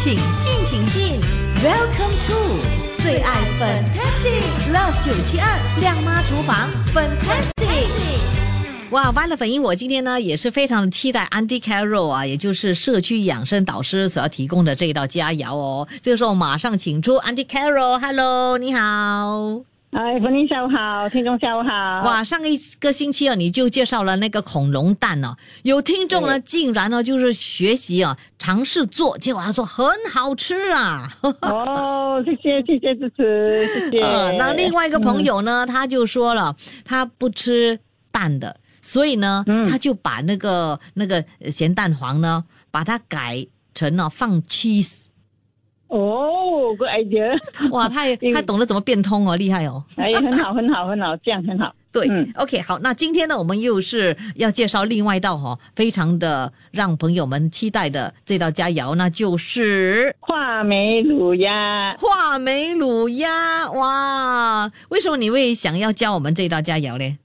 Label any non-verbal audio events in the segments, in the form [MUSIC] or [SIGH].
请进，请进，Welcome to 最爱 Fantastic Love 九七二亮妈厨房 Fantastic。哇，完了粉英，我今天呢也是非常期待 Andy Carroll 啊，也就是社区养生导师所要提供的这一道佳肴哦。这个时候马上请出 Andy Carroll，Hello，你好。哎，冯林下午好，听众下午好。哇，上一个星期啊，你就介绍了那个恐龙蛋哦，有听众呢，竟然呢就是学习啊，尝试做，结果他说很好吃啊。哦，谢谢谢谢支持，谢谢。呃，那另外一个朋友呢，他就说了，他不吃蛋的，所以呢，他就把那个那个咸蛋黄呢，把它改成了放 cheese。哦，good idea！[LAUGHS] 哇，他也他懂得怎么变通哦，厉害哦！哎，很好，很好，很好，这样很好。[LAUGHS] 对，OK，好，那今天呢，我们又是要介绍另外一道哈，非常的让朋友们期待的这道佳肴，那就是话梅卤鸭。话梅卤鸭，哇，为什么你会想要教我们这道佳肴呢？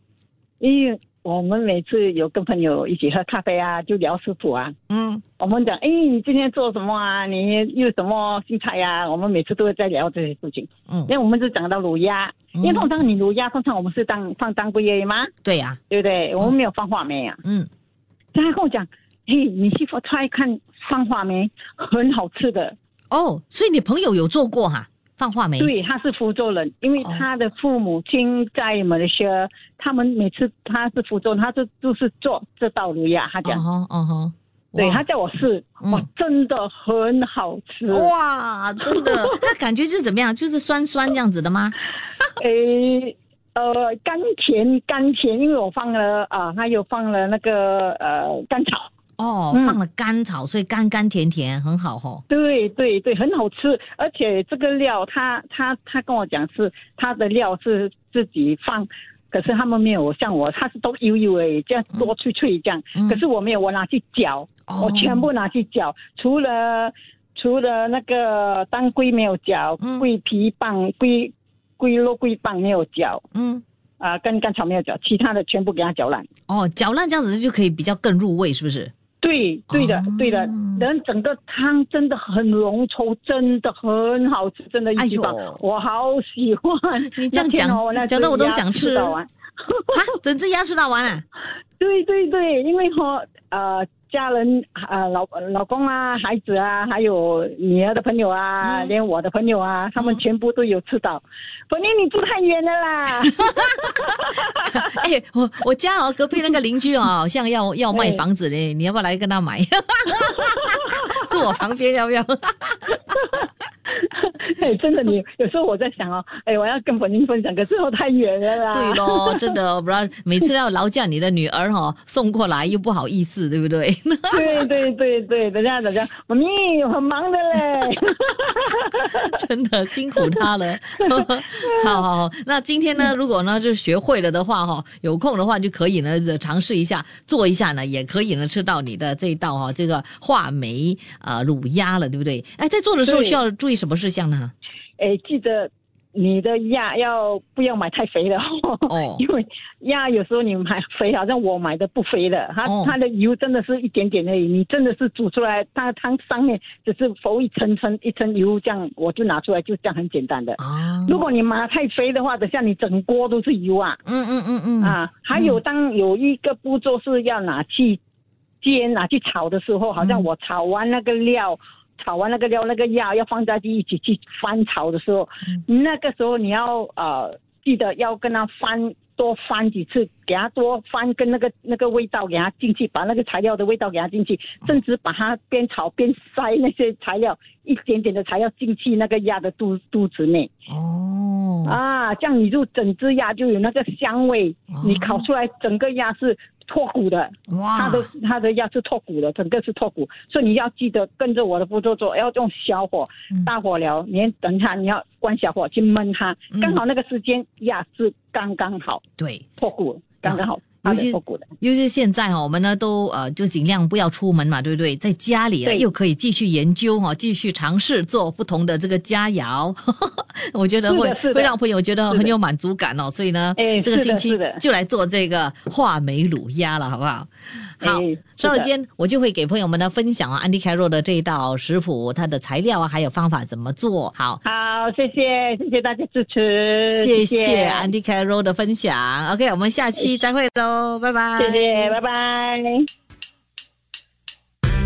因为我们每次有跟朋友一起喝咖啡啊，就聊食谱啊。嗯，我们讲，哎，你今天做什么啊？你有什么新菜呀？我们每次都会在聊这些事情。嗯，因为我们是讲到卤鸭，因为通常你卤鸭，通常我们是当放当归叶吗？对呀，对不对？我们没有放话梅啊。嗯，他跟我讲，嘿，你媳妇他看放话梅很好吃的。哦，所以你朋友有做过哈？放话梅，对，他是福州人，因为他的父母亲在马来西亚，他们每次他是福州，他就就是做这道卤鸭，他讲，哦哦，对他叫我试，哇，真的很好吃，哇，真的，那感觉是怎么样？就是酸酸这样子的吗？[LAUGHS] 诶，呃，甘甜甘甜，因为我放了啊，他又放了那个呃甘草。哦，放了甘草，所以甘甘甜甜，很好吼。对对对，很好吃，而且这个料，他他他跟我讲是他的料是自己放，可是他们没有像我，他是都油油诶，这样多脆脆这样。可是我没有，我拿去搅，我全部拿去搅，除了除了那个当归没有搅，桂皮棒、桂桂肉桂棒没有搅，嗯，啊，跟甘草没有搅，其他的全部给它搅烂。哦，搅烂这样子就可以比较更入味，是不是？对对的对的，人整个汤真的很浓稠，真的很好吃，真的，一级棒，我好喜欢。[LAUGHS] 你这样讲，讲的我都想吃。啊，整只鸭吃到完啊？[LAUGHS] 对对对，因为哈呃。家人啊，老老公啊，孩子啊，还有女儿的朋友啊，连我的朋友啊，他们全部都有吃到。本宁，你住太远了啦！[LAUGHS] 哎，我我家哦，隔壁那个邻居哦，好像要 [LAUGHS] 要卖房子嘞，你要不要来跟他买？[LAUGHS] 住我旁边要不要？哎，真的，你有时候我在想哦，哎，我要跟本宁分享，可是我太远了啦。对咯，真的，不然每次要劳驾你的女儿哈送过来，又不好意思，对不对？对对对对，等下等下，妈咪很忙的嘞，[LAUGHS] 真的辛苦他了。[LAUGHS] [LAUGHS] 好好好，那今天呢，如果呢就学会了的话哈，有空的话就可以呢尝试一下做一下呢，也可以呢吃到你的这一道哈这个话梅啊卤鸭了，对不对？哎，在做的时候需要注意什么事项呢？哎，记得。你的鸭要不要买太肥的？哦，[LAUGHS] 因为鸭有时候你买肥，好像我买的不肥的，它它的油真的是一点点而已。你真的是煮出来，它汤上面只是浮一层层一层油，这样我就拿出来，就这样很简单的。啊，如果你买太肥的话，等下你整锅都是油啊。嗯嗯嗯嗯。啊，还有当有一个步骤是要拿去煎、拿去炒的时候，好像我炒完那个料。炒完那个料，那个鸭要放在一起去翻炒的时候，那个时候你要呃记得要跟它翻多翻几次，给它多翻，跟那个那个味道给它进去，把那个材料的味道给它进去，甚至把它边炒边塞那些材料，一点点的材料进去那个鸭的肚肚子内。哦，啊，这样你就整只鸭就有那个香味，你烤出来整个鸭是。脱骨的，哇，它的它的药是脱骨的，整个是脱骨，所以你要记得跟着我的步骤做，要用小火，大火燎，你等它，你要关小火去焖它，刚好那个时间鸭是刚刚好，对，脱骨刚刚好。尤其尤其现在哈，我们呢都呃就尽量不要出门嘛，对不对？在家里又可以继续研究哈，继续尝试做不同的这个佳肴，[LAUGHS] 我觉得会会让朋友觉得很有满足感哦。所以呢，这个星期就来做这个话梅卤鸭了，好不好？好，稍后间我就会给朋友们呢分享啊，安迪凯若的这一道食谱，它的材料啊，还有方法怎么做。好，好，谢谢，谢谢大家支持，谢谢安迪凯若的分享。OK，我们下期再会喽，拜拜。谢谢，拜拜。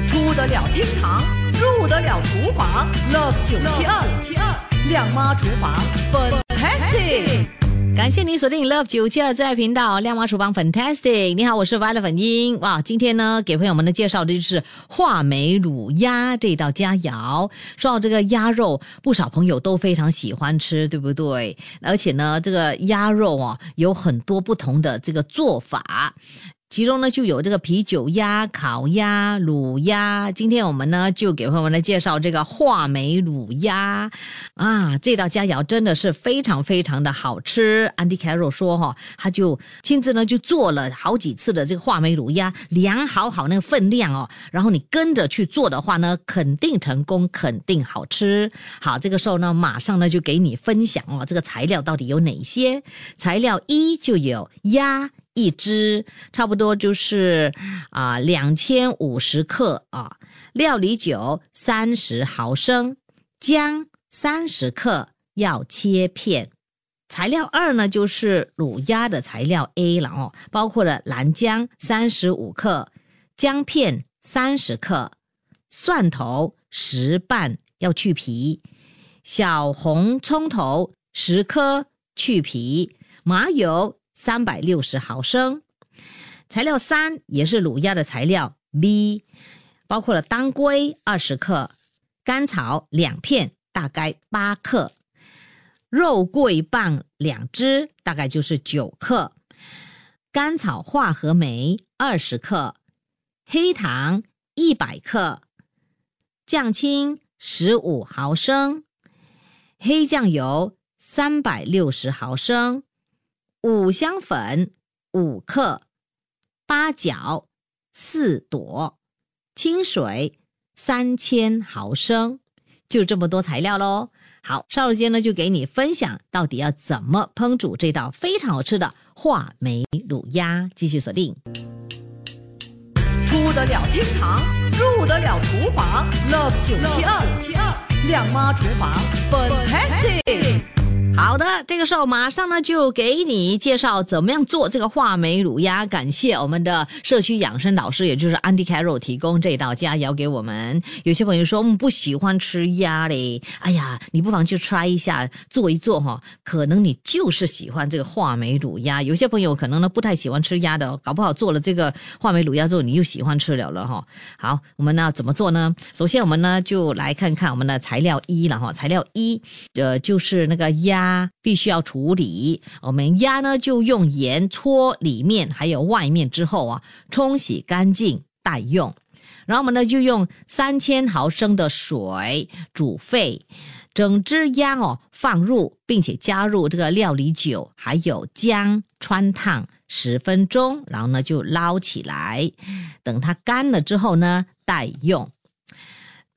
出得了厅堂，入得了厨房，Love 九七二七二亮妈厨房，Fantastic。感谢您锁定 Love 九七二最爱频道亮妈厨房 Fantastic。你好，我是 Violet 粉英。哇，今天呢给朋友们的介绍的就是话梅卤鸭这道佳肴。说到这个鸭肉，不少朋友都非常喜欢吃，对不对？而且呢，这个鸭肉啊有很多不同的这个做法。其中呢就有这个啤酒鸭、烤鸭、卤鸭。今天我们呢就给朋友们来介绍这个话梅卤鸭啊，这道佳肴真的是非常非常的好吃。安迪凯罗说哈，他就亲自呢就做了好几次的这个话梅卤鸭，量好好那个分量哦，然后你跟着去做的话呢，肯定成功，肯定好吃。好，这个时候呢，马上呢就给你分享哦，这个材料到底有哪些？材料一就有鸭。一只差不多就是啊两千五十克啊，料理酒三十毫升，姜三十克要切片。材料二呢就是卤鸭的材料 A 了哦，包括了蓝姜三十五克，姜片三十克，蒜头十瓣要去皮，小红葱头十颗去皮，麻油。三百六十毫升，材料三也是卤鸭的材料。B，包括了当归二十克，甘草两片，大概八克，肉桂棒两只，大概就是九克，甘草化合酶二十克，黑糖一百克，酱青十五毫升，黑酱油三百六十毫升。五香粉五克，八角四朵，清水三千毫升，就这么多材料喽。好，稍后间呢就给你分享到底要怎么烹煮这道非常好吃的话梅卤鸭。继续锁定，出得了厅堂，入得了厨房，Love 九七二亮妈厨房，Fantastic。好的，这个时候马上呢就给你介绍怎么样做这个话梅卤鸭。感谢我们的社区养生导师，也就是 Andy Carol 提供这道佳肴给我们。有些朋友说，嗯，不喜欢吃鸭嘞。哎呀，你不妨去 try 一下，做一做哈，可能你就是喜欢这个话梅卤鸭。有些朋友可能呢不太喜欢吃鸭的，搞不好做了这个话梅卤鸭之后，你又喜欢吃了了哈。好，我们呢怎么做呢？首先我们呢就来看看我们的材料一了哈。材料一，呃，就是那个鸭。必须要处理，我们鸭呢就用盐搓里面还有外面之后啊，冲洗干净待用。然后我们呢就用三千毫升的水煮沸，整只鸭哦放入，并且加入这个料理酒还有姜穿烫十分钟，然后呢就捞起来，等它干了之后呢待用。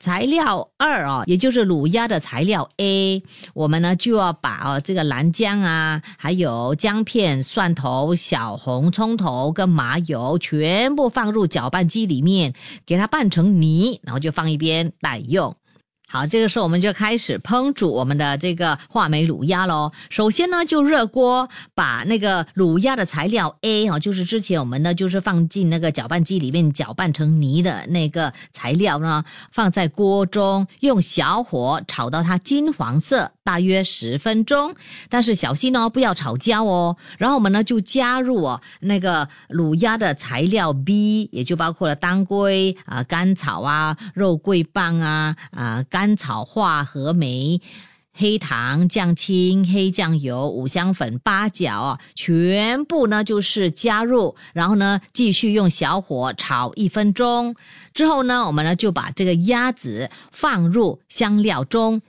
材料二啊，也就是卤鸭的材料 A，我们呢就要把哦这个蓝姜啊，还有姜片、蒜头、小红葱头跟麻油全部放入搅拌机里面，给它拌成泥，然后就放一边待用。好，这个时候我们就开始烹煮我们的这个话梅卤鸭喽。首先呢，就热锅把那个卤鸭的材料 A 哈，就是之前我们呢就是放进那个搅拌机里面搅拌成泥的那个材料呢，放在锅中，用小火炒到它金黄色。大约十分钟，但是小心哦，不要炒焦哦。然后我们呢就加入哦那个卤鸭的材料 B，也就包括了当归啊、甘草啊、肉桂棒啊、啊甘草化合酶、黑糖、酱青、黑酱油、五香粉、八角啊，全部呢就是加入，然后呢继续用小火炒一分钟。之后呢，我们呢就把这个鸭子放入香料中。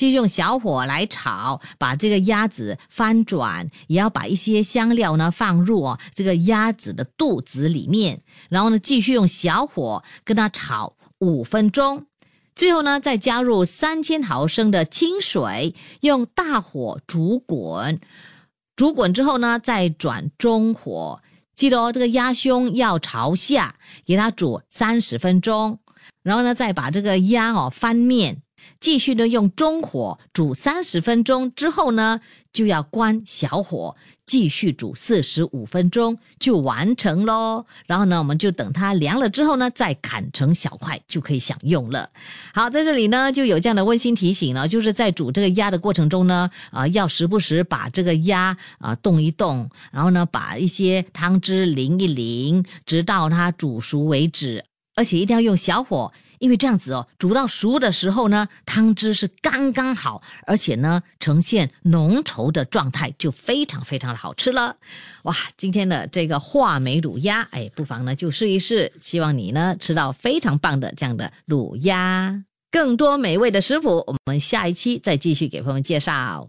就用小火来炒，把这个鸭子翻转，也要把一些香料呢放入哦这个鸭子的肚子里面，然后呢继续用小火跟它炒五分钟，最后呢再加入三千毫升的清水，用大火煮滚，煮滚之后呢再转中火，记得哦，这个鸭胸要朝下，给它煮三十分钟，然后呢，再把这个鸭哦翻面。继续呢，用中火煮三十分钟之后呢，就要关小火继续煮四十五分钟就完成喽。然后呢，我们就等它凉了之后呢，再砍成小块就可以享用了。好，在这里呢就有这样的温馨提醒了，就是在煮这个鸭的过程中呢，啊，要时不时把这个鸭啊动一动，然后呢把一些汤汁淋一淋，直到它煮熟为止，而且一定要用小火。因为这样子哦，煮到熟的时候呢，汤汁是刚刚好，而且呢呈现浓稠的状态，就非常非常的好吃了。哇，今天的这个话梅卤鸭，哎，不妨呢就试一试，希望你呢吃到非常棒的这样的卤鸭。更多美味的食谱，我们下一期再继续给朋友们介绍。